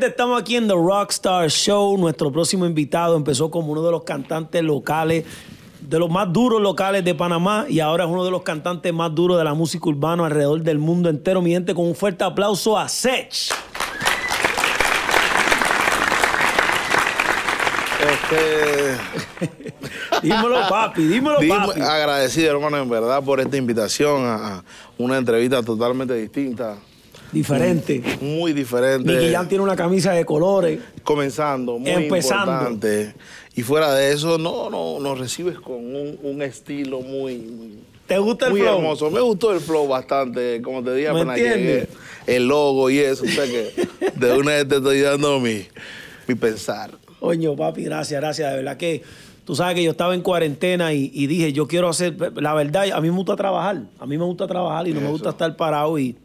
Gente, estamos aquí en The Rockstar Show. Nuestro próximo invitado empezó como uno de los cantantes locales, de los más duros locales de Panamá, y ahora es uno de los cantantes más duros de la música urbana alrededor del mundo entero. Mi gente, con un fuerte aplauso a Sech. Este, dímelo, papi, dímelo, papi. agradecido, hermano, en verdad, por esta invitación a una entrevista totalmente distinta, Diferente. muy diferente. Nicky Jam tiene una camisa de colores. Comenzando, muy Empezando. importante. Y fuera de eso, no, no, nos recibes con un, un estilo muy, muy, ¿Te gusta el muy flow? hermoso. Me gustó el flow bastante, como te dije ¿Me apenas llegué, el logo y eso, o sea que de una vez te estoy dando mi, mi pensar. Coño, papi, gracias, gracias. De verdad que tú sabes que yo estaba en cuarentena y, y dije, yo quiero hacer, la verdad, a mí me gusta trabajar. A mí me gusta trabajar y no me gusta estar parado. Y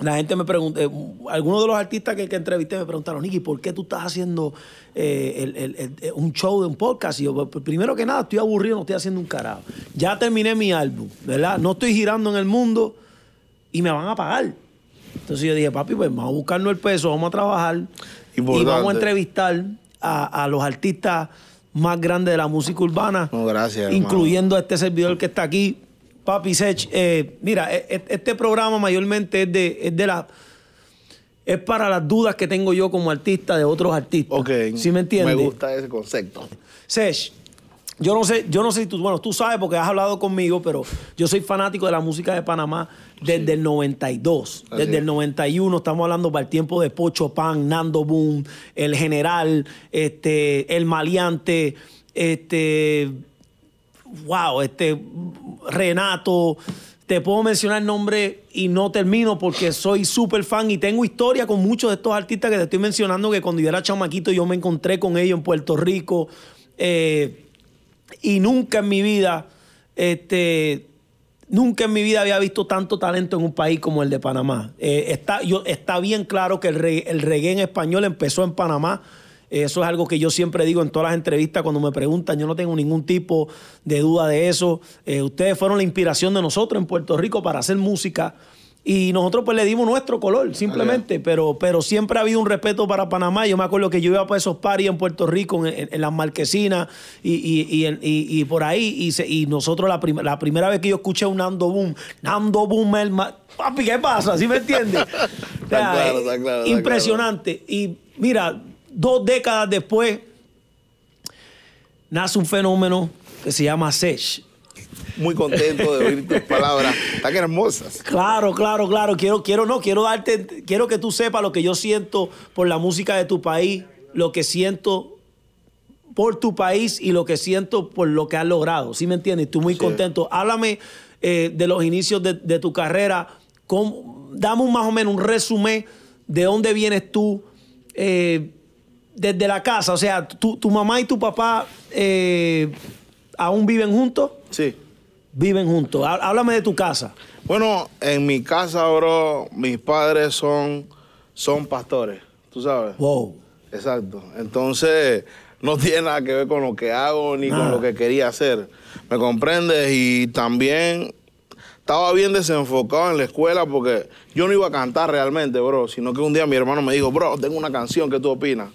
la gente me pregunta, eh, algunos de los artistas que, que entrevisté me preguntaron, Nicky, ¿por qué tú estás haciendo eh, el- el- el- eh, un show de un podcast? Y yo, "Pues, primero que nada, estoy aburrido, no estoy haciendo un carajo. Ya terminé mi álbum, ¿verdad? No estoy girando en el mundo y me van a pagar. Entonces yo dije, papi, pues vamos a buscarnos el peso, vamos a trabajar y vamos a entrevistar a, a los artistas más grandes de la música urbana, No, gracias, hermano. incluyendo a este servidor que está aquí, Papi Sech. Eh, mira, e- e- este programa mayormente es de, es de la... Es para las dudas que tengo yo como artista de otros artistas. Ok. ¿Sí me entiendes? Me gusta ese concepto. Sech, yo no sé, yo no sé si tú, bueno, tú sabes porque has hablado conmigo, pero yo soy fanático de la música de Panamá desde el 92, Así desde es. el 91, estamos hablando para el tiempo de Pocho Pan, Nando Boom, El General, este, El Maleante, este, wow, este, Renato, te puedo mencionar el nombre y no termino porque soy súper fan y tengo historia con muchos de estos artistas que te estoy mencionando que cuando yo era chamaquito yo me encontré con ellos en Puerto Rico eh, y nunca en mi vida, este, nunca en mi vida había visto tanto talento en un país como el de Panamá. Eh, está, yo, está bien claro que el, el reggae en español empezó en Panamá. Eso es algo que yo siempre digo en todas las entrevistas cuando me preguntan. Yo no tengo ningún tipo de duda de eso. Eh, ustedes fueron la inspiración de nosotros en Puerto Rico para hacer música. Y nosotros pues le dimos nuestro color, simplemente. Pero, pero siempre ha habido un respeto para Panamá. Yo me acuerdo que yo iba para esos paris en Puerto Rico, en, en- en las marquesinas y, y- y por ahí. Y, se- y nosotros la, prim- la primera vez que yo escuché un Nando Boom, Nando Boom, el papi, ¿qué pasa? ¿Sí me entiendes? O sea, claro, eh, claro, impresionante. Y mira, dos décadas después, nace un fenómeno que se llama Sech. Muy contento de oír tus palabras tan hermosas. Claro, claro, claro. Quiero, quiero, no, quiero darte, quiero que tú sepas lo que yo siento por la música de tu país, lo que siento por tu país y lo que siento por lo que has logrado. ¿Sí me entiendes? Estoy muy Sí. contento. Háblame eh, de los inicios de, de tu carrera. ¿Cómo- dame un más o menos un resumen de dónde vienes tú eh, desde la casa. O sea, tu, tu mamá y tu papá eh, aún viven juntos. Sí. Viven juntos. Há- Háblame de tu casa. Bueno, en mi casa, bro, mis padres son, son pastores, tú sabes. Wow. Exacto. Entonces, no tiene nada que ver con lo que hago ni Nada. con lo que quería hacer. ¿Me comprendes? Y también estaba bien desenfocado en la escuela porque yo no iba a cantar realmente, bro, sino que un día mi hermano me dijo, bro, tengo una canción, ¿qué tú opinas?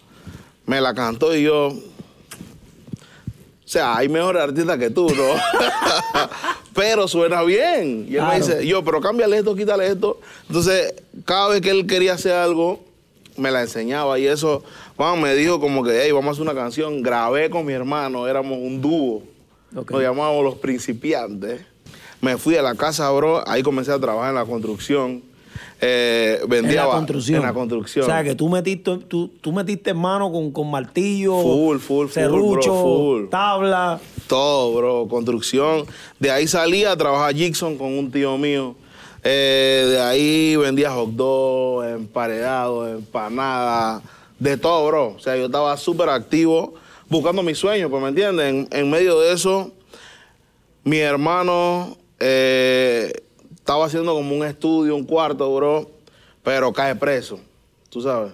Me la cantó y yo... O sea, hay mejores artistas que tú, ¿no? pero suena bien. Y él Claro. me dice, yo, pero cámbiale esto, quítale esto. Entonces, cada vez que él quería hacer algo, me la enseñaba. Y eso, vamos, me dijo como que, hey, vamos a hacer una canción. Grabé con mi hermano, éramos un dúo. Ok. Nos llamábamos Los Principiantes. Me fui a la casa, bro. Ahí comencé a trabajar en la construcción. Eh, vendía En la construcción. En la construcción. O sea, que tú metiste, tú, tú metiste mano con, con martillo, Full, full, full, serrucho, bro, full. tabla. Todo, bro, construcción. De ahí salí a trabajar Gibson con un tío mío. Eh, de ahí vendía hot dog, emparedado, empanada, de todo, bro. O sea, yo estaba súper activo buscando mis sueños, pues, ¿me entiendes? En, en medio de eso, mi hermano eh, estaba haciendo como un estudio, un cuarto, bro, pero cae preso, tú sabes.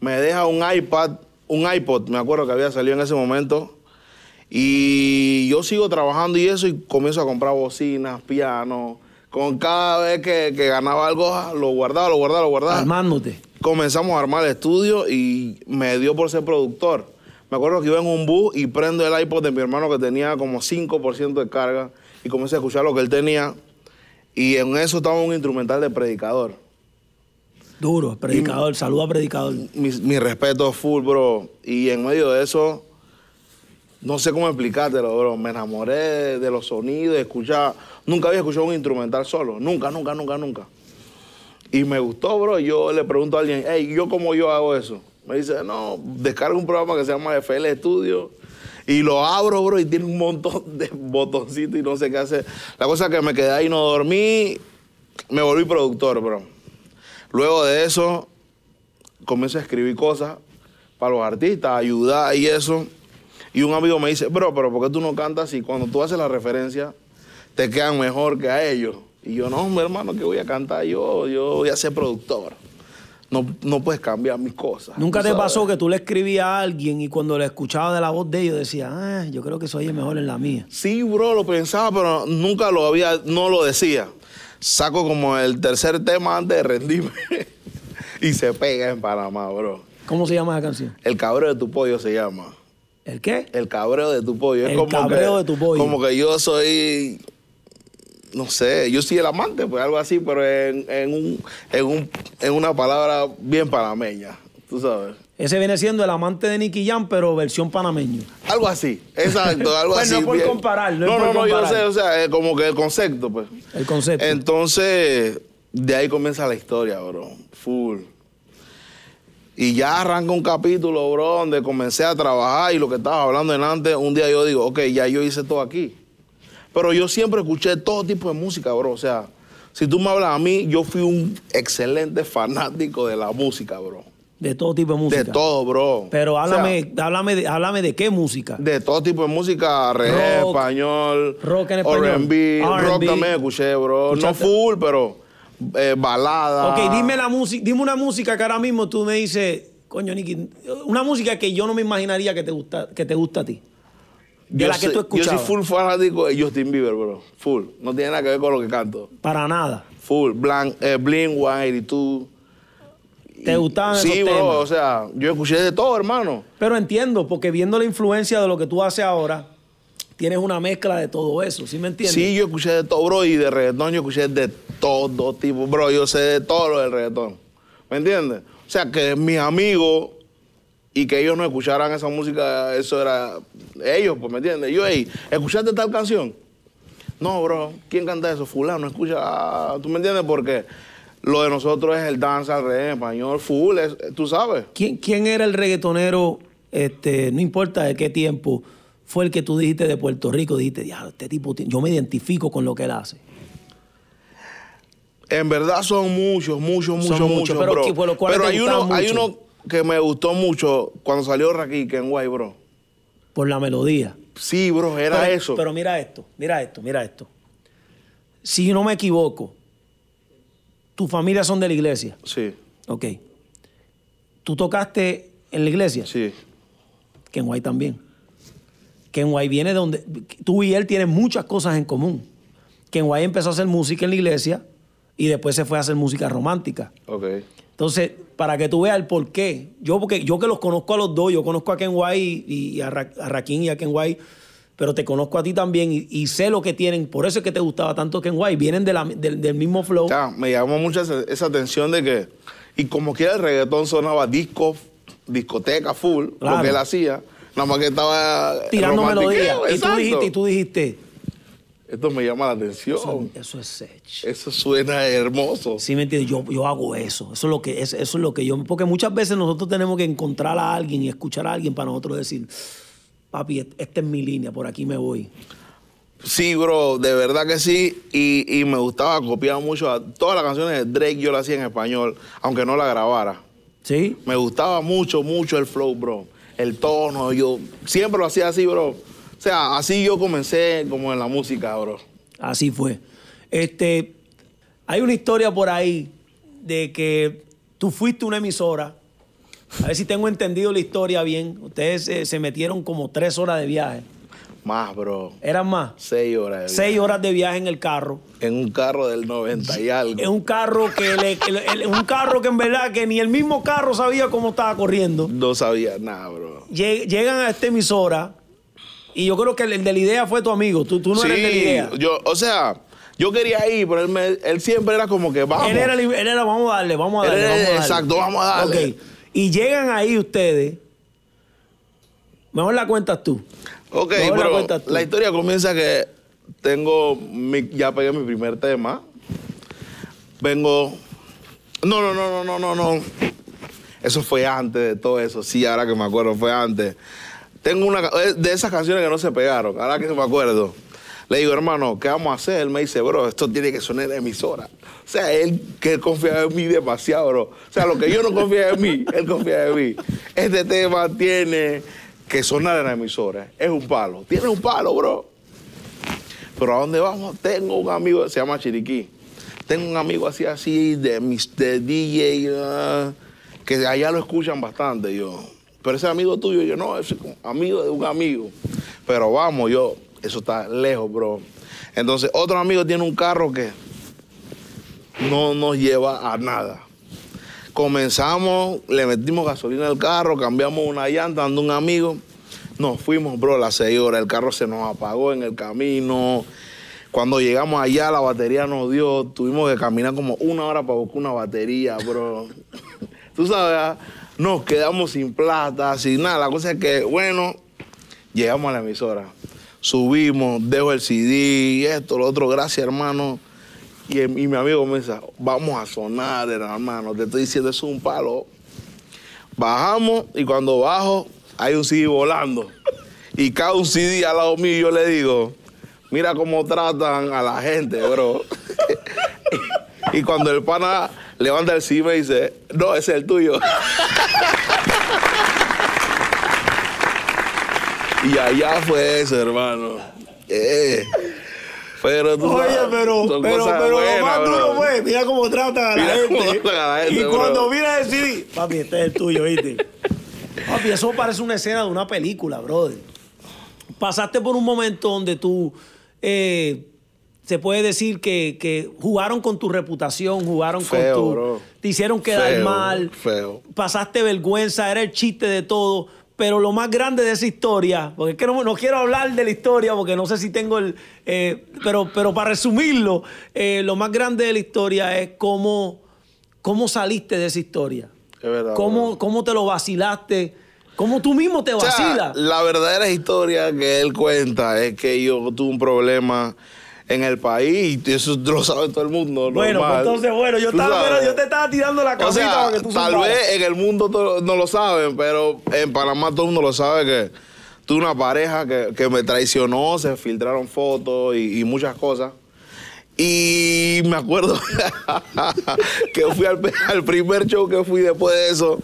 Me deja un iPad, un iPod, me acuerdo que había salido en ese momento. Y yo sigo trabajando y eso y comienzo a comprar bocinas, pianos. Con cada vez que, que ganaba algo, ah, lo guardaba, lo guardaba, lo guardaba. Armándote. comenzamos a armar el estudio y me dio por ser productor. Me acuerdo que iba en un bus y prendo el iPod de mi hermano que tenía como 5% de carga y comencé a escuchar lo que él tenía. Y en eso estaba un instrumental de predicador. Duro, predicador, saluda predicador. Mi, mi respeto full, bro. Y en medio de eso, no sé cómo explicártelo, bro. Me enamoré de los sonidos, de escuchar. Nunca había escuchado un instrumental solo. Nunca, nunca, nunca, nunca. Y me gustó, bro. Yo le pregunto a alguien, hey, ¿yo cómo yo hago eso? Me dice, no, descarga un programa que se llama FL Studio y lo abro, bro, y tiene un montón de botoncitos y no sé qué hacer. La cosa es que me quedé ahí, no dormí, me volví productor, bro. Luego de eso, comencé a escribir cosas para los artistas, ayudar y eso. Y un amigo me dice, bro, pero ¿por qué tú no cantas y cuando tú haces la referencia te quedan mejor que a ellos? Y yo, no, mi hermano, que voy a cantar yo, yo voy a ser productor. No, no puedes cambiar mis cosas. ¿Nunca te sabes. pasó que tú le escribías a alguien y cuando le escuchaba de la voz de ellos decía, ah, yo creo que soy el mejor en la mía? Sí, bro, lo pensaba, pero nunca lo había, no lo decía. Saco como el tercer tema antes de rendirme y se pega en Panamá, bro. ¿Cómo se llama esa canción? El cabreo de tu pollo se llama. ¿El qué? El cabreo de tu pollo. El cabreo que, de tu pollo. Como que yo soy, no sé, yo soy el amante, pues algo así, pero en, en, un, en, un, en una palabra bien panameña, tú sabes. Ese viene siendo el amante de Nicky Jam, pero versión panameño. Algo así, exacto, algo Pues no así. es por bien. comparar, no no, por no, no, yo sé, o sea, es como que el concepto, pues. El concepto. Entonces, de ahí comienza la historia, bro. Full. Y ya arranca un capítulo, bro, donde comencé a trabajar y lo que estaba hablando en antes, un día yo digo, ok, ya yo hice todo aquí. Pero yo siempre escuché todo tipo de música, bro. O sea, si tú me hablas a mí, yo fui un excelente fanático de la música, bro. de todo tipo de música. De todo, bro. Pero O sea, háblame, háblame, de, háblame de qué música. de todo tipo de música, reggae, Rock, español, rock en español, R&B, rock también escuché, bro. No full, pero eh, balada. Ok, dime la música, dime una música que ahora mismo tú me dices, coño, Nicky, una música que yo no me imaginaría que te gusta, que te gusta a ti. De Yo la que sé- tú Yo soy full fanático de Justin Bieber, bro. Full. No tiene nada que ver con lo que canto. Para nada. Full. Blank, eh, Blink 182. ¿Te gustaban Sí, esos bro. temas? O sea, yo escuché de todo, hermano. Pero entiendo, porque viendo la influencia de lo que tú haces ahora, tienes una mezcla de todo eso, ¿sí me entiendes? Sí, yo escuché de todo, bro. Y de reggaetón yo escuché de todo tipo. Bro, yo sé de todo lo del reggaetón. ¿Me entiendes? O sea, que mis amigos y que ellos no escucharan esa música, eso era ellos, pues, ¿me entiendes? Yo, hey, ¿escuchaste tal canción? No, bro, ¿quién canta eso? Fulano, escucha, ah, ¿tú me entiendes? Porque lo de nosotros es el danza, el reggae en español, full, es- tú sabes. ¿Quién, quién era el reggaetonero, este, no importa de qué tiempo, fue el que tú dijiste de Puerto Rico? Dijiste, ya, este tipo, ti- yo me identifico con lo que él hace. En verdad son muchos, muchos, muchos, muchos, pero bro. ¿qué- por los cuales Pero hay uno, hay uno que me gustó mucho cuando salió Raquel Kenway, bro. Por la melodía. Sí, bro, era pero, eso. Pero mira esto, mira esto, mira esto. Si no me equivoco, tu familia son de la iglesia. Sí, Ok. ¿Tú tocaste en la iglesia? sí. Kenway también. Kenway viene de donde. Tú y él tienen muchas cosas en común. Kenway empezó a hacer música en la iglesia y después se fue a hacer música romántica. Ok. Entonces, para que tú veas el por qué. Yo, porque yo que los conozco a los dos, yo conozco a Kenway y, y a, Ra- a Rakim y a Kenway, pero te conozco a ti también y, y sé lo que tienen. Por eso es que te gustaba tanto Kenway. Vienen de la- del, del mismo flow. Sea, me llamó mucho esa, esa atención de que, y como quiera el reggaetón sonaba disco, discoteca full, Claro. lo que él hacía, nada más que estaba tirando melodías. Y tú dijiste, y tú dijiste, Esto me llama la atención. eso, eso es sech. Eso suena hermoso. Sí, me entiendes, yo, yo hago eso. Eso es lo que es, eso es lo que yo. Porque muchas veces nosotros tenemos que encontrar a alguien y escuchar a alguien para nosotros decir, papi, et- esta es mi línea, por aquí me voy. Sí, bro, de verdad que sí. Y, y me gustaba copiar mucho. A, todas las canciones de Drake yo las hacía en español, aunque no la grabara. ¿Sí? Me gustaba mucho, mucho el flow, bro. El tono, yo siempre lo hacía así, bro. O sea, así yo comencé como en la música, bro. Así fue. Este, hay una historia por ahí de que tú fuiste a una emisora. A ver si tengo entendido la historia bien. Ustedes eh, se metieron como tres horas de viaje. Más, bro. ¿Eran más? Seis horas. de Seis horas de viaje en el carro. En un carro del 90 y algo. Es un carro que le- el- el- un carro que en verdad que ni el mismo carro sabía cómo estaba corriendo. No sabía nada, bro. Lle- Llegan a esta emisora y yo creo que el, el de la idea fue tu amigo. Tú, tú no eres el de la idea. yo, o sea, yo quería ir, pero él, me- él siempre era como que vamos. Él era, él era, vamos a darle, vamos a Él darle. era- vamos a darle. exacto, vamos a darle. Y llegan ahí ustedes. Mejor la cuentas tú. Ok, Mejor la pero tú. la historia comienza que tengo, mi- ya pegué mi primer tema. Vengo, no, no, no, no, no, no, no. Eso fue antes de todo eso, sí, ahora que me acuerdo, fue antes. Tengo una, de esas canciones que no se pegaron, ahora que me acuerdo. Le digo, hermano, ¿qué vamos a hacer? Él me dice, bro, esto tiene que sonar en la emisora. O sea, él que confía en mí demasiado, bro. O sea, lo que yo no confía en mí, él confía en mí. Este tema tiene que sonar en la emisora. Es un palo. Tiene un palo, bro. Pero ¿a dónde vamos? Tengo un amigo, se llama Chiriquí. Tengo un amigo así, así, de, mis, de DJ, ah, que allá lo escuchan bastante. Yo, pero ese amigo tuyo, yo no, es amigo de un amigo. Pero vamos, yo, eso está lejos, bro. Entonces, otro amigo tiene un carro que no nos lleva a nada. Comenzamos, le metimos gasolina al carro, cambiamos una llanta, ando un amigo. Nos fuimos, bro, las seis horas. El carro se nos apagó en el camino. Cuando llegamos allá, la batería nos dio. Tuvimos que caminar como una hora para buscar una batería, bro. Tú sabes, ah, nos quedamos sin plata, sin nada. La cosa es que, bueno, llegamos a la emisora. Subimos, dejo el CD, esto, lo otro. Gracias, hermano. Y, y mi amigo comienza, vamos a sonar, hermano. Te estoy diciendo, es un palo. Bajamos y cuando bajo hay un CD volando. Y cae un CD al lado mío y yo le digo, mira cómo tratan a la gente, bro. y cuando el pana levanta el CD me dice, no, ese es el tuyo. y allá fue eso, hermano. Eh. Pero tú Oye, sabes, pero, pero, lo más duro fue, mira cómo tratan a la gente. tratan a la gente, y bro. cuando mira el CD, papi, este es el tuyo, ¿viste? Papi, eso parece una escena de una película, brother. Pasaste por un momento donde tú, eh, se puede decir que, que jugaron con tu reputación, jugaron Feo, con tu... bro. Te hicieron quedar Feo, mal. feo. Pasaste vergüenza, era el chiste de todo. Pero lo más grande de esa historia, porque es que no, no quiero hablar de la historia, porque no sé si tengo el... eh, pero, pero para resumirlo, eh, lo más grande de la historia es cómo, cómo saliste de esa historia. Es verdad, Cómo, bro. cómo te lo vacilaste. Cómo tú mismo te O sea, vacilas. la verdadera historia que él cuenta es que yo tuve un problema en el país y eso lo sabe todo el mundo. Bueno, pues entonces, bueno, yo, estaba, pero yo te estaba tirando la O casita sea, para que tú tal vez en el mundo no lo saben, pero en Panamá todo el mundo lo sabe que tuve una pareja que, que me traicionó, se filtraron fotos y, y muchas cosas. Y me acuerdo que fui al, al primer show que fui después de eso.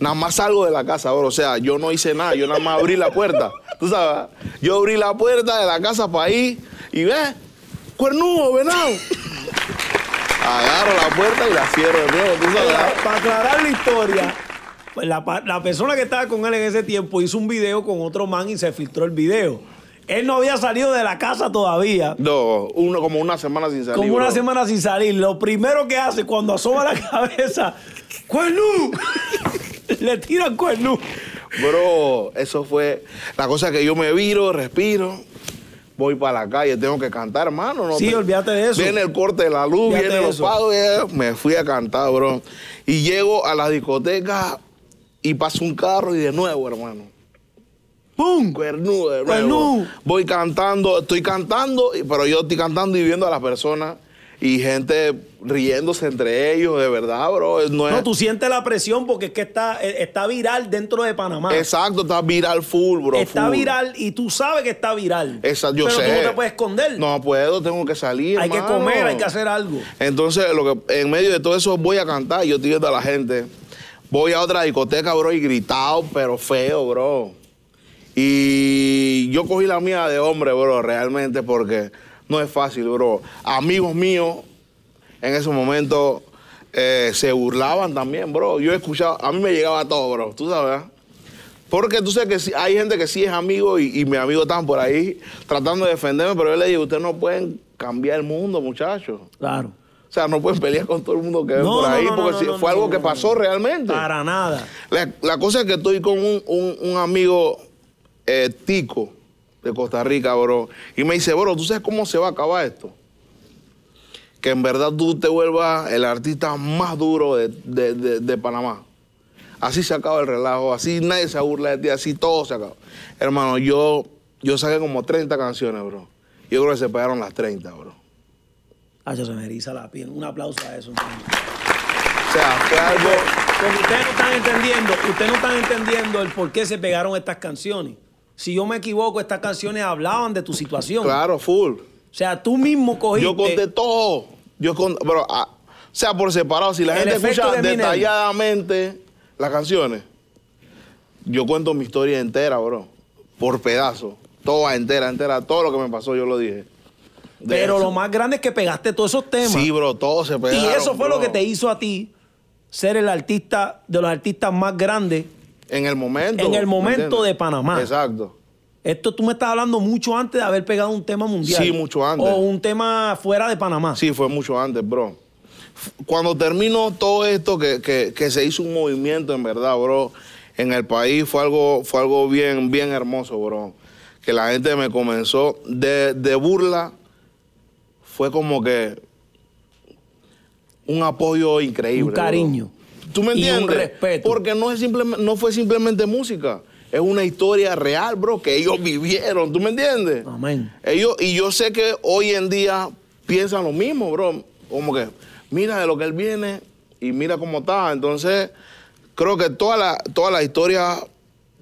Nada más salgo de la casa, bro. O sea, yo no hice nada, yo nada más abrí la puerta. ¿Tú sabes? Yo abrí la puerta de la casa para ir y ve, cuernudo, venado. Agarro la puerta y la cierro de nuevo, ¿tú sabes? Para, para aclarar la historia, pues la, persona que estaba con él en ese tiempo hizo un video con otro man y se filtró el video. Él no había salido de la casa todavía. No, uno, como una semana sin salir. Como una bro. semana sin salir. Lo primero que hace cuando asoma la cabeza, ¡Cuernú! Le tiran cuernú. Bro, eso fue la cosa que yo me viro, respiro, voy para la calle, tengo que cantar, hermano. No Sí, te- olvídate de eso. Viene el corte de la luz, Olvídate viene los pagos, me fui a cantar, bro. Y llego a la discoteca y pasa un carro y de nuevo, hermano. ¡Pum! Cuernudo de nuevo. Voy cantando, estoy cantando, pero yo estoy cantando y viendo a las personas y gente riéndose entre ellos, de verdad, bro. No es, No, tú sientes la presión porque es que está, eh, está viral dentro de Panamá. Exacto, está viral full, bro. está full. viral y tú sabes que está viral. Exacto, yo pero sé. tú no te puedes esconder. No puedo, tengo que salir. hay que comer, hay que hacer algo. Entonces, lo que, en medio de todo eso voy a cantar, yo estoy viendo a la gente. Voy a otra discoteca, bro, y gritado, pero feo, bro. Y yo cogí la mía de hombre, bro, realmente, porque no es fácil, bro. Amigos míos en ese momento eh, se burlaban también, bro. Yo escuchaba, a mí me llegaba todo, bro, tú sabes. ¿eh? Porque tú sabes que sí- hay gente que sí es amigo y, y mis amigos están por ahí tratando de defenderme, pero yo le digo, ustedes no pueden cambiar el mundo, muchachos. Claro. O sea, no pueden pelear con todo el mundo que ven No, por ahí, no, porque no, fue algo que pasó realmente. Para nada. La, la cosa es que estoy con un, un- un amigo eh, tico de Costa Rica, bro, y me dice, bro, ¿tú sabes cómo se va a acabar esto? Que en verdad tú te vuelvas el artista más duro de, de- de- de Panamá. Así se acaba el relajo, así nadie se burla de ti, así todo se acaba. Hermano, yo, yo saqué como 30 canciones, bro. Yo creo que se pegaron las 30, bro. Ah, se me eriza la piel. Un aplauso a eso. hermano. O sea, fue algo... Porque ustedes no están entendiendo, ustedes no están entendiendo el por qué se pegaron estas canciones. Si yo me equivoco, estas canciones hablaban de tu situación. Claro, full. O sea, tú mismo cogiste. Yo conté todo. Yo conté, pero, ah, o sea, por separado, si la gente escucha de detalladamente las canciones, yo cuento mi historia entera, bro. Por pedazos. Toda entera, entera. Todo lo que me pasó, yo lo dije. De Pero eso. lo más grande es que pegaste todos esos temas. Sí, bro, todo se y pegaron. eso fue lo que te hizo a ti ser el artista de los artistas más grandes. En el momento. En el ¿me momento de Panamá. Exacto. Esto tú me estás hablando mucho antes de haber pegado un tema mundial. Sí, mucho antes. O un tema fuera de Panamá. Sí, fue mucho antes, bro. Cuando terminó todo esto, que, que- que se hizo un movimiento, en verdad, bro, en el país, fue algo, fue algo bien, bien hermoso, bro. Que la gente me comenzó de, de burla, fue como que un apoyo increíble. Un cariño. bro. ¿Tú me Y un entiendes? respeto. Porque no, es no fue simplemente música. Es una historia real, bro, que ellos vivieron. ¿Tú me entiendes? Amén. Ellos, y yo sé que hoy en día piensan lo mismo, bro. Como que, mira de lo que él viene y mira cómo está. Entonces, creo que toda la, toda la historia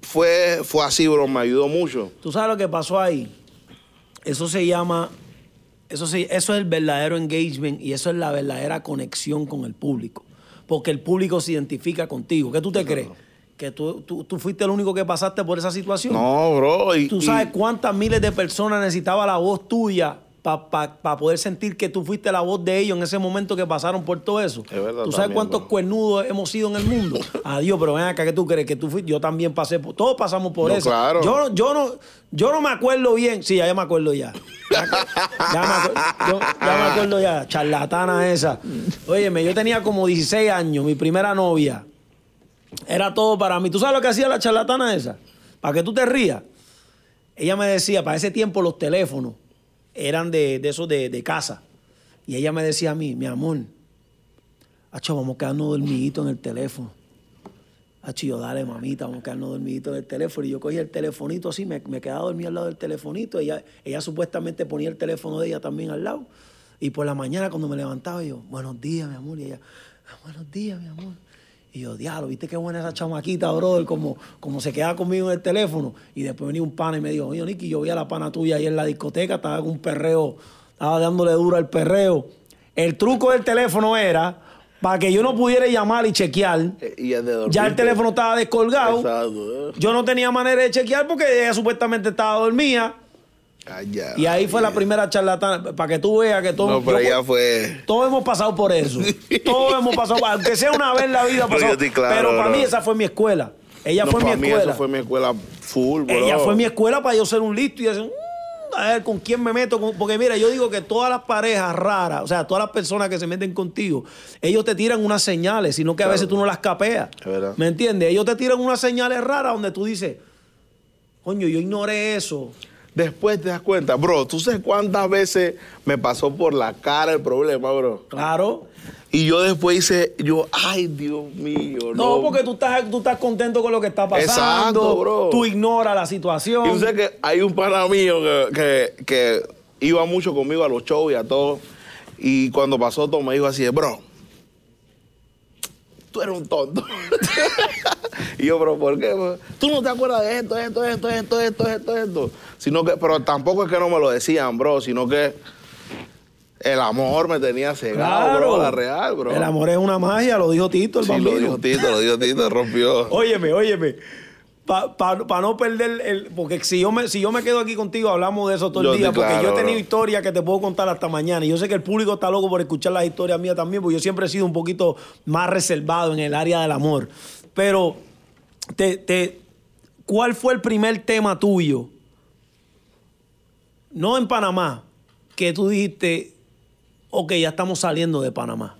fue, fue así, bro. Me ayudó mucho. ¿Tú sabes lo que pasó ahí? Eso se llama, eso, se- eso es el verdadero engagement y eso es la verdadera conexión con el público. Porque el público se identifica contigo. ¿Qué tú te crees? ¿Que tú, tú- tú fuiste el único que pasaste por esa situación? No, bro. Y, ¿Tú sabes cuántas miles de personas necesitaba la voz tuya para poder sentir que tú fuiste la voz de ellos en ese momento que pasaron por todo eso? Es verdad ¿Tú sabes también, cuántos cuernudos hemos sido en el mundo? Adiós, pero ven acá, ¿qué tú crees? Que tú fuiste, yo también pasé por, todos pasamos por No, eso. claro. Yo, yo, no, yo no me acuerdo bien, sí, ya, ya me acuerdo ya. Ya, ya me, acuerdo, yo- ya me acuerdo ya, charlatana esa. Óyeme, yo tenía como 16 años, mi primera novia. Era todo para mí. ¿Tú sabes lo que hacía la charlatana esa? Para que tú te rías. Ella me decía, para ese tiempo los teléfonos eran de, de esos de, de casa. Y ella me decía a mí, mi amor, Acho, vamos a quedarnos dormiditos en el teléfono. Acho, yo, dale, mamita, vamos a quedarnos dormiditos en el teléfono. Y yo cogía el telefonito así, me, me quedaba dormido al lado del telefonito. Ella, ella supuestamente ponía el teléfono de ella también al lado. Y por la mañana cuando me levantaba yo, buenos días, mi amor. Y ella, "Ah, buenos días, mi amor. Y yo, diablo, ¿viste qué buena esa chamaquita, brother? Como, como se queda conmigo en el teléfono. Y después venía un pana y me dijo, oye, Nicky, yo vi a la pana tuya ahí en la discoteca, estaba con un perreo, estaba dándole duro al perreo. El truco del teléfono era para que yo no pudiera llamar y chequear. eh, y. Ya el teléfono estaba descolgado. Exacto. eh. Yo no tenía manera de chequear porque ella supuestamente estaba dormida. Y ahí fue la primera charlatana, para que tú veas que todo... No, pero yo- ella fue. todos hemos pasado por eso. Todos hemos pasado, aunque sea una vez en la vida Pero pasado. claro, pero para bro. mí esa fue mi escuela. Ella No, fue mi para mí escuela. eso fue mi escuela full, bro. Ella fue mi escuela para yo ser un listo y decir, "Mm, a ver con quién me meto. con-". Porque mira, yo digo que todas las parejas raras, o sea, todas las personas que se meten contigo, ellos te tiran unas señales, sino que a veces tú no las capeas. Es. ¿Me entiendes? Ellos te tiran unas señales raras donde tú dices, coño, yo ignoré eso. Después te das cuenta, bro, ¿tú sabes cuántas veces me pasó por la cara el problema, bro? Claro. Y yo después hice, yo, ay, Dios mío, no. No, porque tú estás, tú estás contento con lo que está pasando. Exacto, bro. Tú ignoras la situación. Y sabes que hay un pana mío que, que, que iba mucho conmigo a los shows y a todo. Y cuando pasó todo me dijo así, bro, tú eres un tonto. y yo, pero ¿por qué? bro? Tú no te acuerdas de esto, esto, esto, esto, esto, esto, esto. Sino que, pero tampoco es que no me lo decían, bro, sino que el amor me tenía cegado, bro, la real, bro. El amor es una magia, lo dijo Tito, el Sí, bambino. lo dijo Tito, lo dijo Tito, rompió. Óyeme, óyeme. Para no perder el. Porque si yo, me, si yo me quedo aquí contigo, hablamos de eso todo el día. porque yo he tenido bro. historias que te puedo contar hasta mañana. Y yo sé que el público está loco por escuchar las historias mías también, porque yo siempre he sido un poquito más reservado en el área del amor. Pero te, te- ¿cuál fue el primer tema tuyo? No en Panamá, que tú dijiste, ok, ya estamos saliendo de Panamá.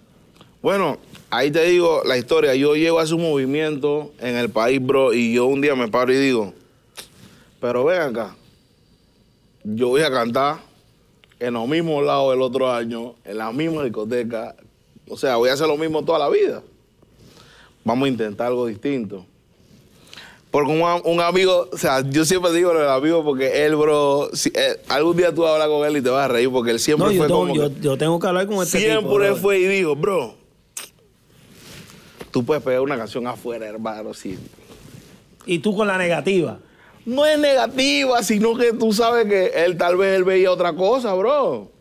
Bueno, ahí te digo la historia. Yo llego a ese movimiento en el país, bro, y yo un día me paro y digo, pero ven acá, yo voy a cantar en los mismos lados del otro año, en la misma discoteca. O sea, voy a hacer lo mismo toda la vida. Vamos a intentar algo distinto. Porque un, un amigo, o sea, yo siempre digo lo del amigo porque él, bro, si- eh, algún día tú hablar con él y te vas a reír porque él siempre No, yo fue tengo, como yo, tengo que hablar con este tipo. siempre fue y dijo, bro, tú puedes pegar una canción afuera, hermano, sí. Y tú con la negativa. No es negativa, sino que tú sabes que él tal vez él veía otra cosa, bro.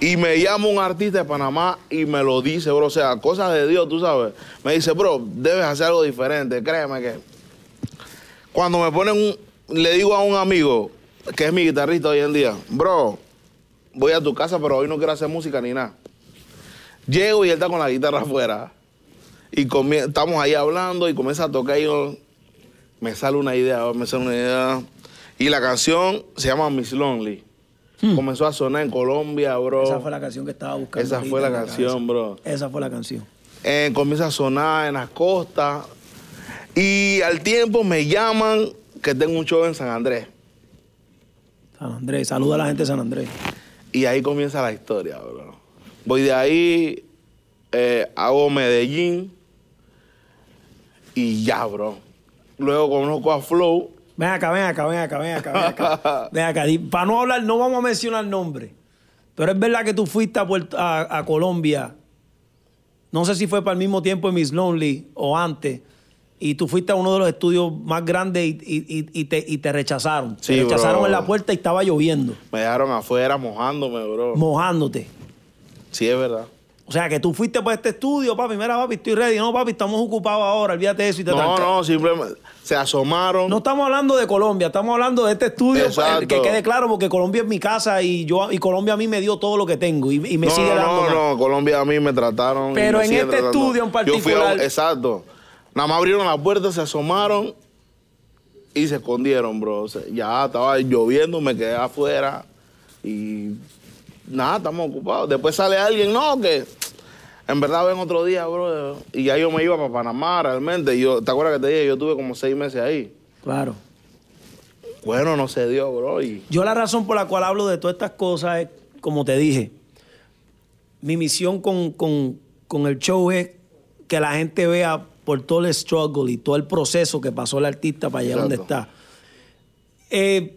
Y me llama un artista de Panamá y me lo dice, bro. O sea, cosas de Dios, tú sabes. Me dice, bro, debes hacer algo diferente. Créeme que. Cuando me ponen un. Le digo a un amigo, que es mi guitarrista hoy en día, bro, voy a tu casa, pero hoy no quiero hacer música ni nada. Llego y él está con la guitarra afuera. Y estamos ahí hablando y comienza a tocar y yo, me sale una idea, me sale una idea. Y la canción se llama Miss Lonely. Comenzó a sonar en Colombia, bro. Hmm. Esa fue la canción que estaba buscando. Esa fue la canción, bro. Esa fue la canción. Eh, comienza a sonar en las costas. Y al tiempo me llaman que tengo un show en San Andrés. San Andrés, saluda a la gente de San Andrés. Y ahí comienza la historia, bro. Voy de ahí, eh, hago Medellín y ya, bro. Luego conozco a Flow. Ven acá, ven acá, ven acá, ven acá, ven acá. ven acá. Para no hablar, no vamos a mencionar nombres. Pero es verdad que tú fuiste a, Puerto- a- a Colombia. No sé si fue para el mismo tiempo en Miss Lonely o antes. Y tú fuiste a uno de los estudios más grandes y, y- y- te, y te rechazaron. Sí, te rechazaron bro. en la puerta y estaba lloviendo, Me dejaron afuera mojándome, bro. mojándote. Sí, es verdad. O sea, que tú fuiste para este estudio, papi. Mira, papi, estoy ready. No, papi, estamos ocupados ahora. Olvídate de eso y te No, tranca- no, simplemente se asomaron. No estamos hablando de Colombia, estamos hablando de este estudio. Exacto. eh, Que quede claro, porque Colombia es mi casa y yo y Colombia a mí me dio todo lo que tengo y, y me no, sigue no, dando. más. no, no, Colombia a mí me trataron. y Pero me en este tratando. estudio en Yo fui a- particular- exacto. Nada más abrieron la puerta, se asomaron y se escondieron, bro. O sea, ya estaba lloviendo, me quedé afuera y nada, estamos ocupados. Después sale alguien, no, que en verdad ven otro día, bro. Y ya yo me iba para Panamá realmente. Yo, ¿Te acuerdas que te dije? Yo tuve como seis meses ahí. Claro. Bueno, no se dio, bro. Y Yo la razón por la cual hablo de todas estas cosas es, como te dije, mi misión con, con- con el show es que la gente vea por todo el struggle y todo el proceso que pasó el artista para llegar donde Exacto. está. Eh, eh,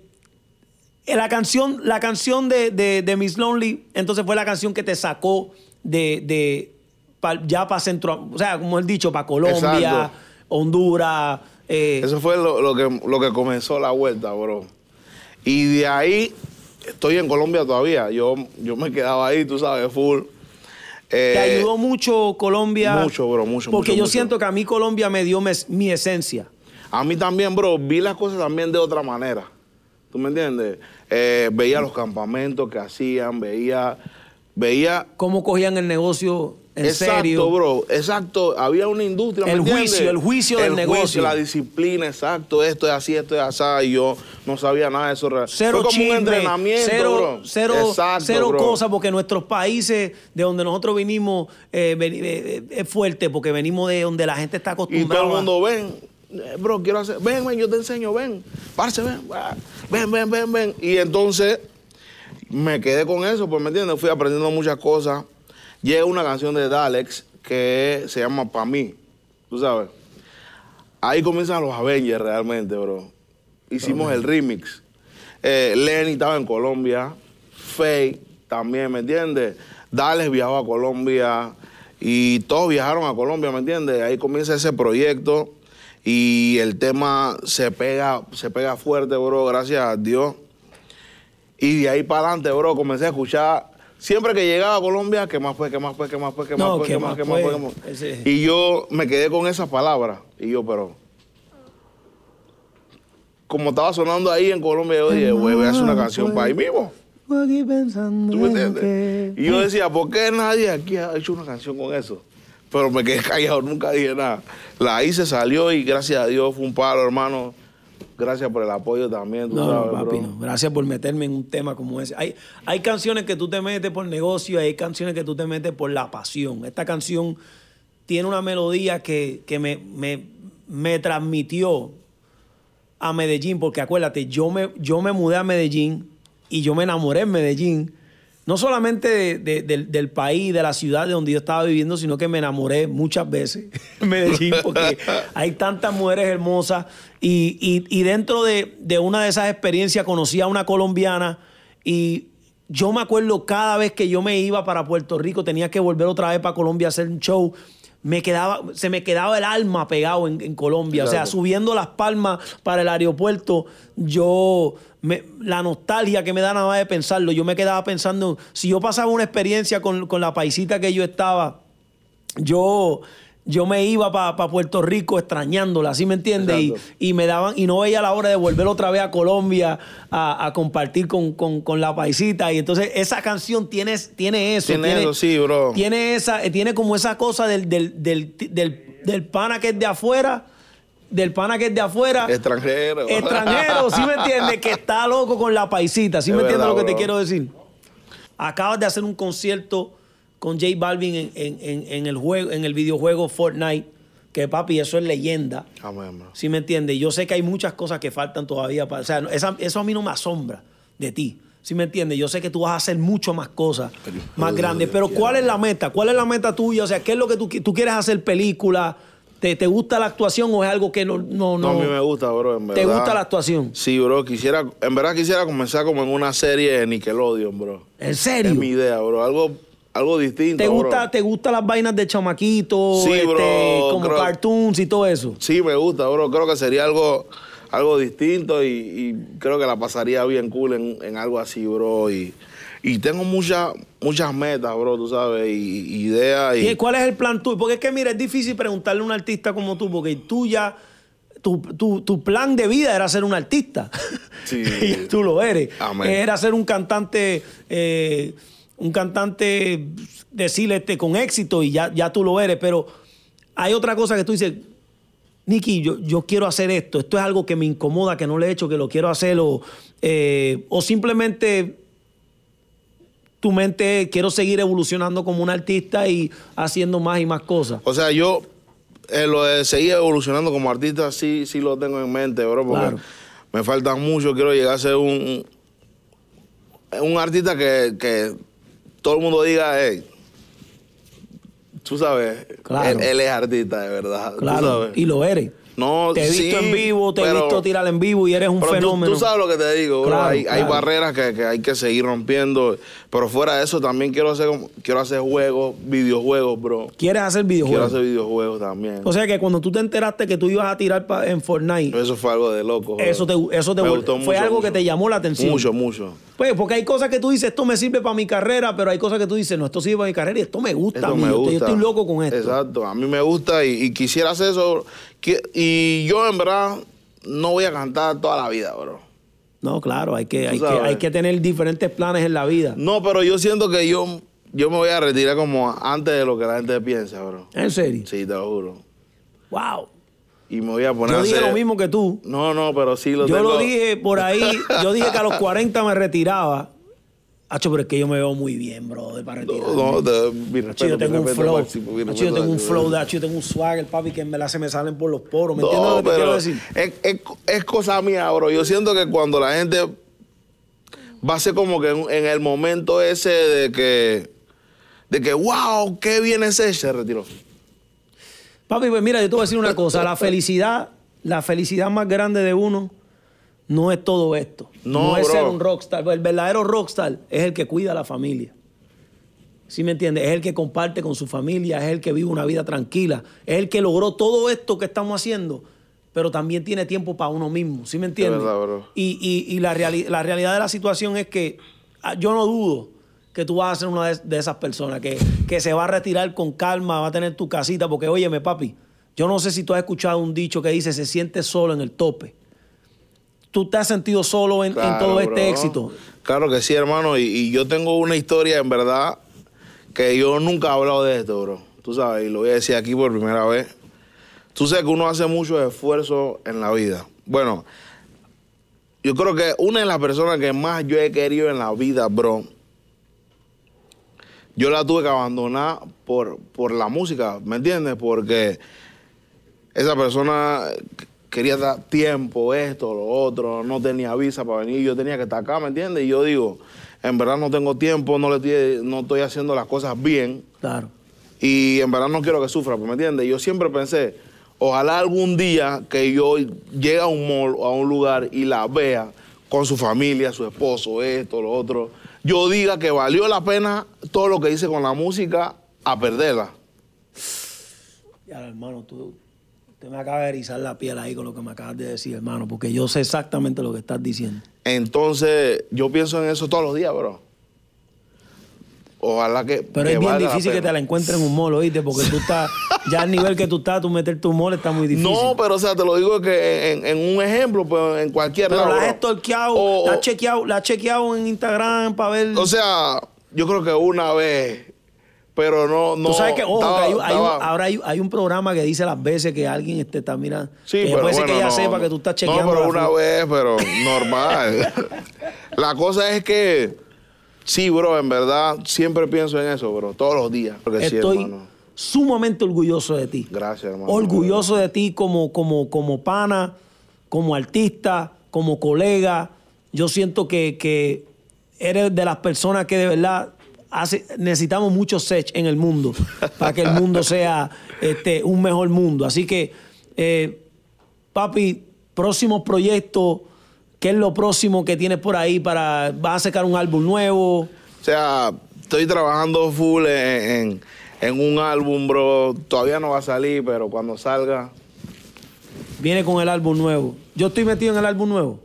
la canción, la canción de, de- de Miss Lonely, entonces fue la canción que te sacó de, de pa- ya para Centro, o sea, como él dicho, para Colombia, Exacto. Honduras. eh, Eso fue lo, lo que, lo que comenzó la vuelta, bro. Y de ahí estoy en Colombia todavía. Yo, yo me quedaba ahí, tú sabes, full. Eh, ¿Te ayudó mucho Colombia? mucho, bro, mucho, Porque mucho, yo mucho. siento que a mí Colombia me dio mes- mi esencia. A mí también, bro, vi las cosas también de otra manera. ¿Tú me entiendes? Eh, veía los campamentos que hacían, veía, veía Cómo cogían el negocio en exacto, serio. bro, exacto. Había una industria. ¿me El entiendes? juicio, el juicio del negocio. la disciplina, exacto. Esto es así, esto es así. Y yo no sabía nada de eso. Cero Fue como chisme, un entrenamiento, cero, bro. cero, Exacto, cero cosas, porque nuestros países de donde nosotros vinimos eh, eh, es fuerte, porque venimos de donde la gente está Y acostumbrada. todo el mundo, ven, bro, quiero hacer, ven, ven, yo te enseño, ven, parce, ven, ven, ven, ven, ven. Y entonces me quedé con eso, pues, ¿me entiendes? Fui aprendiendo muchas cosas. Llega una canción de Dalex que se llama Pa' mí, tú sabes. Ahí comienzan los Avengers realmente, bro. Hicimos el remix. Eh, Lenny estaba en Colombia, Faye también, ¿me entiendes? Dalex viajó a Colombia y todos viajaron a Colombia, ¿me entiendes? Ahí comienza ese proyecto y el tema se pega, se pega fuerte, bro, gracias a Dios. Y de ahí para adelante, bro, comencé a escuchar. Siempre que llegaba a Colombia, ¿qué más fue? ¿Qué más fue? ¿Qué más fue? ¿Qué más No, fue? ¿qué ¿Qué más? más ¿Qué más fue? más? Ese- Y yo me quedé con esas palabras. Y yo, pero. Como estaba sonando ahí en Colombia, yo dije, güey, voy a hacer una canción para ahí mismo. Aquí pensando ¿Tú me en entiendes? que- Y yo decía, ¿por qué nadie aquí ha hecho una canción con eso? Pero me quedé callado, nunca dije nada. La hice, salió y gracias a Dios fue un palo, hermano. Gracias por el apoyo también, tú No, sabes, no, papi, bro. no. Gracias por meterme en un tema como ese. Hay, hay canciones que tú te metes por negocio hay canciones que tú te metes por la pasión. Esta canción tiene una melodía que, que me, me, me transmitió a Medellín, porque acuérdate, yo me, yo me mudé a Medellín y yo me enamoré en Medellín, no solamente de- de- del, país, de la ciudad de donde yo estaba viviendo, sino que me enamoré muchas veces en Medellín, porque hay tantas mujeres hermosas y dentro de, de una de esas experiencias conocí a una colombiana y yo me acuerdo cada vez que yo me iba para Puerto Rico, tenía que volver otra vez para Colombia a hacer un show. Me quedaba, se me quedaba el alma pegado en, en Colombia. O sea, subiendo las palmas para el aeropuerto, yo, me- la nostalgia que me da nada más de pensarlo, yo me quedaba pensando, si yo pasaba una experiencia con, con la paisita que yo estaba, yo, yo me iba para Puerto Rico extrañándola, ¿sí me entiendes? Y, y me daban, y no veía la hora de volver otra vez a Colombia a, a compartir con, con- con la paisita. Y entonces esa canción tiene, tiene eso. Tiene eso, sí, bro. Tiene esa, eh, tiene como esa cosa del, del, del, del, del pana que es de afuera, del pana que es de afuera. Extranjero. Extranjero, ¿sí me entiendes? Que está loco con la paisita, ¿sí Es me entiendes lo que te quiero decir? Acabas de hacer un concierto con J Balvin en, en- en- en el juego, en el videojuego Fortnite, que papi, eso es leyenda. Amén, bro. ¿Sí me entiendes? Yo sé que hay muchas cosas que faltan todavía. Para, o sea, esa- eso a mí no me asombra de ti. ¿Sí me entiendes? Yo sé que tú vas a hacer mucho más cosas Pero- más grandes. Pero ¿cuál es la meta? ¿Cuál es la meta tuya? O sea, ¿qué es lo que tú, tú quieres hacer película? ¿Te, te gusta la actuación o es algo que no... No, No, no, a mí me gusta, bro, en ¿Te verdad. gusta la actuación? Sí, bro, quisiera, en verdad quisiera comenzar como en una serie de Nickelodeon, bro. ¿En serio? Es mi idea, bro, algo, algo distinto, ¿Te bro. gusta, ¿Te gustan las vainas de chamaquito? Sí, este, bro, como creo- cartoons y todo eso. Sí, me gusta, bro. Creo que sería algo, algo distinto y, y creo que la pasaría bien cool en, en algo así, bro. Y, y tengo muchas, muchas metas, bro, tú sabes, y, y ideas. Y, ¿Y cuál es el plan tuyo? Porque es que, mira, es difícil preguntarle a un artista como tú, porque tú ya, tu, tu- tu plan de vida era ser un artista. Sí. y tú lo eres. Amén. Era ser un cantante, eh, un cantante, decirle este, con éxito y ya, ya tú lo eres. Pero hay otra cosa que tú dices, Nicky, yo, yo quiero hacer esto, esto es algo que me incomoda, que no le he hecho, que lo quiero hacer, o, eh, o simplemente tu mente quiero seguir evolucionando como un artista y haciendo más y más cosas. O sea, yo eh, lo de seguir evolucionando como artista sí, sí lo tengo en mente, bro, porque Claro. me faltan mucho. Quiero llegar a ser un, un artista que, que todo el mundo diga, hey, tú sabes, Claro. él, él es artista de verdad. tú Claro, sabes. y lo eres. No, Te he sí, visto en vivo, te he pero- visto tirar en vivo y eres un Pero tú- fenómeno. Tú, sabes lo que te digo, bro. Claro, hay, hay barreras que, que hay que seguir rompiendo. Pero fuera de eso, también quiero hacer, quiero hacer juegos, videojuegos, bro. ¿Quieres hacer Quiero videojuegos? hacer videojuegos también. O sea que cuando tú te enteraste que tú ibas a tirar pa- en Fortnite, Eso fue algo de loco. bro. eso te, eso te Me gustó fue mucho, algo mucho. que te llamó la atención. Mucho, mucho. Pues porque hay cosas que tú dices, esto me sirve para mi carrera, pero hay cosas que tú dices, no, esto sirve para mi carrera y esto me gusta a mí. me yo, gusta. yo estoy loco con esto. Exacto. A mí me gusta y, y quisiera hacer eso. Y yo, en verdad, no voy a cantar toda la vida, bro. No, claro, hay que, hay, que, hay que tener diferentes planes en la vida. No, pero yo siento que yo, yo me voy a retirar como antes de lo que la gente piensa, bro. ¿En serio? Sí, te lo juro. Wow. Y me voy a poner Yo a dije lo mismo que tú. No, no, pero sí lo Yo tengo. lo dije por ahí, yo dije que a los 40 me retiraba. Hacho, pero es que yo me veo muy bien, bro, para retirarme. No, no, te- mi respeto, yo tengo mi un respeto flow. máximo, mi Hacho, respeto yo tengo un flow, de hacho, yo tengo un swagger, papi, que en verdad se me salen por los poros. ¿Me entiendes No, lo que te quiero decir? Es, es- es cosa mía, bro. Yo siento que cuando la gente va a ser como que en, en el momento ese de que, de que, wow, qué bien es ese, se retiró. Papi, pues mira, yo te voy a decir una cosa. La felicidad, la felicidad más grande de uno no es todo esto. No, es bro. ser un rockstar. El verdadero rockstar es el que cuida a la familia. ¿Sí me entiendes? Es el que comparte con su familia, es el que vive una vida tranquila, es el que logró todo esto que estamos haciendo, pero también tiene tiempo para uno mismo. ¿Sí me entiendes? verdad, bro. Y, y- y la, reali- la realidad de la situación es que ah, yo no dudo que tú vas a ser una de, de esas personas que, que se va a retirar con calma, va a tener tu casita, porque óyeme, papi, yo no sé si tú has escuchado un dicho que dice, se siente solo en el tope. ¿Tú te has sentido solo en, en todo este bro. éxito? Claro que sí, hermano. Y, y yo tengo una historia, en verdad, que yo nunca he hablado de esto, bro. tú sabes, y lo voy a decir aquí por primera vez. Tú sabes que uno hace mucho esfuerzo en la vida. Bueno, yo creo que una de las personas que más yo he querido en la vida, bro, yo la tuve que abandonar por, por la música, ¿me entiendes? Porque esa persona quería dar tiempo, esto, lo otro, no tenía visa para venir, yo tenía que estar acá, ¿me entiendes? Y yo digo, en verdad no tengo tiempo, no, le estoy, no estoy haciendo las cosas bien. Claro. Y en verdad no quiero que sufra, ¿me entiendes? Yo siempre pensé, ojalá algún día que yo llegue a un mall o a un lugar y la vea con su familia, su esposo, esto, lo otro, yo diga que valió la pena todo lo que hice con la música a perderla. Ya, hermano, tú, te me acaba de erizar la piel ahí con lo que me acabas de decir, hermano, porque yo sé exactamente lo que estás diciendo. Entonces, yo pienso en eso todos los días, bro. Ojalá que. Pero que es bien difícil que te la encuentres en un mall, ¿oíste? Porque tú estás, ya al nivel que tú estás, tú meter tu mall está muy difícil. No, pero o sea, te lo digo que en, en un ejemplo, pues en cualquier pero lado, la has stalkeado, O- la has chequeado, la has chequeado en Instagram para ver. O sea, yo creo que una vez, pero no, no. Tú sabes que, ojo, estaba- que hay, un- hay un- estaba- ahora hay, hay un programa que dice las veces que alguien este, está mirando. Sí, que pero puede ser bueno, que ella no, sepa que tú estás chequeando. No, pero una vez, pero normal. la cosa es que, sí, bro, en verdad, siempre pienso en eso, bro, todos los días. Porque sí, Estoy hermano. sumamente orgulloso de ti. Gracias, hermano. Orgulloso de ti como, como, como pana, como artista, como colega. Yo siento que, que eres de las personas que de verdad hace, necesitamos mucho sech en el mundo para que el mundo sea este, un mejor mundo. Así que, eh, papi, próximos proyectos, ¿qué es lo próximo que tienes por ahí para... ¿Vas a sacar un álbum nuevo? O sea, estoy trabajando full en, en- en un álbum, bro. Todavía no va a salir, pero cuando salga. Viene con el álbum nuevo. Yo estoy metido en el álbum nuevo.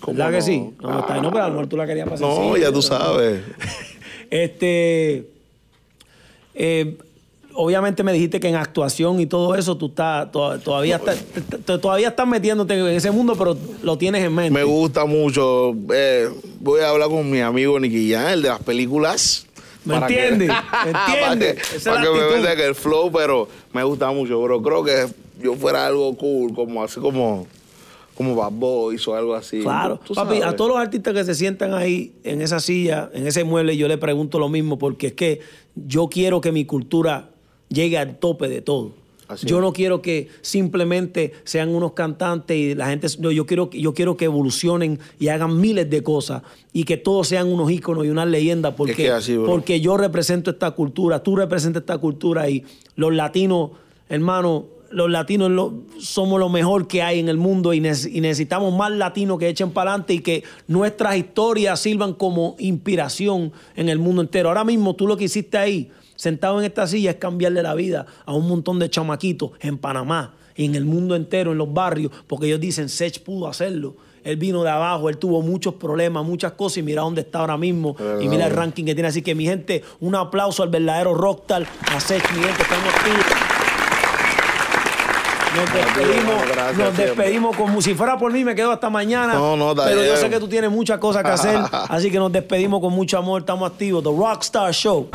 ¿cómo ¿Verdad que no? sí? No, no, está ahí. no, pero a lo mejor tú la querías pasar. No, ya tú sabes. Este. eh, obviamente me dijiste que en actuación y todo eso tú estás, to- todavía, estás, todavía estás metiéndote en ese mundo, pero lo tienes en mente. Me gusta mucho. eh, voy a hablar con mi amigo Nicky Jam, el de las películas. ¿Me entiendes? ¿Me para entiendes? que, Esa es para que me venda que el flow, pero me gusta mucho, bro. Creo que yo fuera algo cool, como así como, como Bad Boys o algo así. Claro, Tú papi, a todos los artistas que se sientan ahí en esa silla, en ese mueble, yo le pregunto lo mismo, porque es que yo quiero que mi cultura llegue al tope de todo. Así yo es. no quiero que simplemente sean unos cantantes y la gente. no, yo, quiero, yo quiero que evolucionen y hagan miles de cosas y que todos sean unos íconos y unas leyendas, porque, que así, bro. porque yo represento esta cultura, tú representas esta cultura y los latinos, hermano, los latinos lo- somos lo mejor que hay en el mundo y, y necesitamos más latinos que echen para adelante y que nuestras historias sirvan como inspiración en el mundo entero. Ahora mismo tú lo que hiciste ahí, sentado en esta silla, es cambiarle la vida a un montón de chamaquitos en Panamá y en el mundo entero, en los barrios, porque ellos dicen, Sech pudo hacerlo. Él vino de abajo, él tuvo muchos problemas, muchas cosas y mira dónde está ahora mismo. y mira el ranking que tiene. Así que mi gente, un aplauso al verdadero rockstar, a Sech, mi gente, estamos activos. Nos despedimos, gracias nos despedimos como si fuera por mí, me quedo hasta mañana. No, no, está pero yo sé que tú tienes muchas cosas que hacer, así que nos despedimos con mucho amor, estamos activos. The Rockstar Show.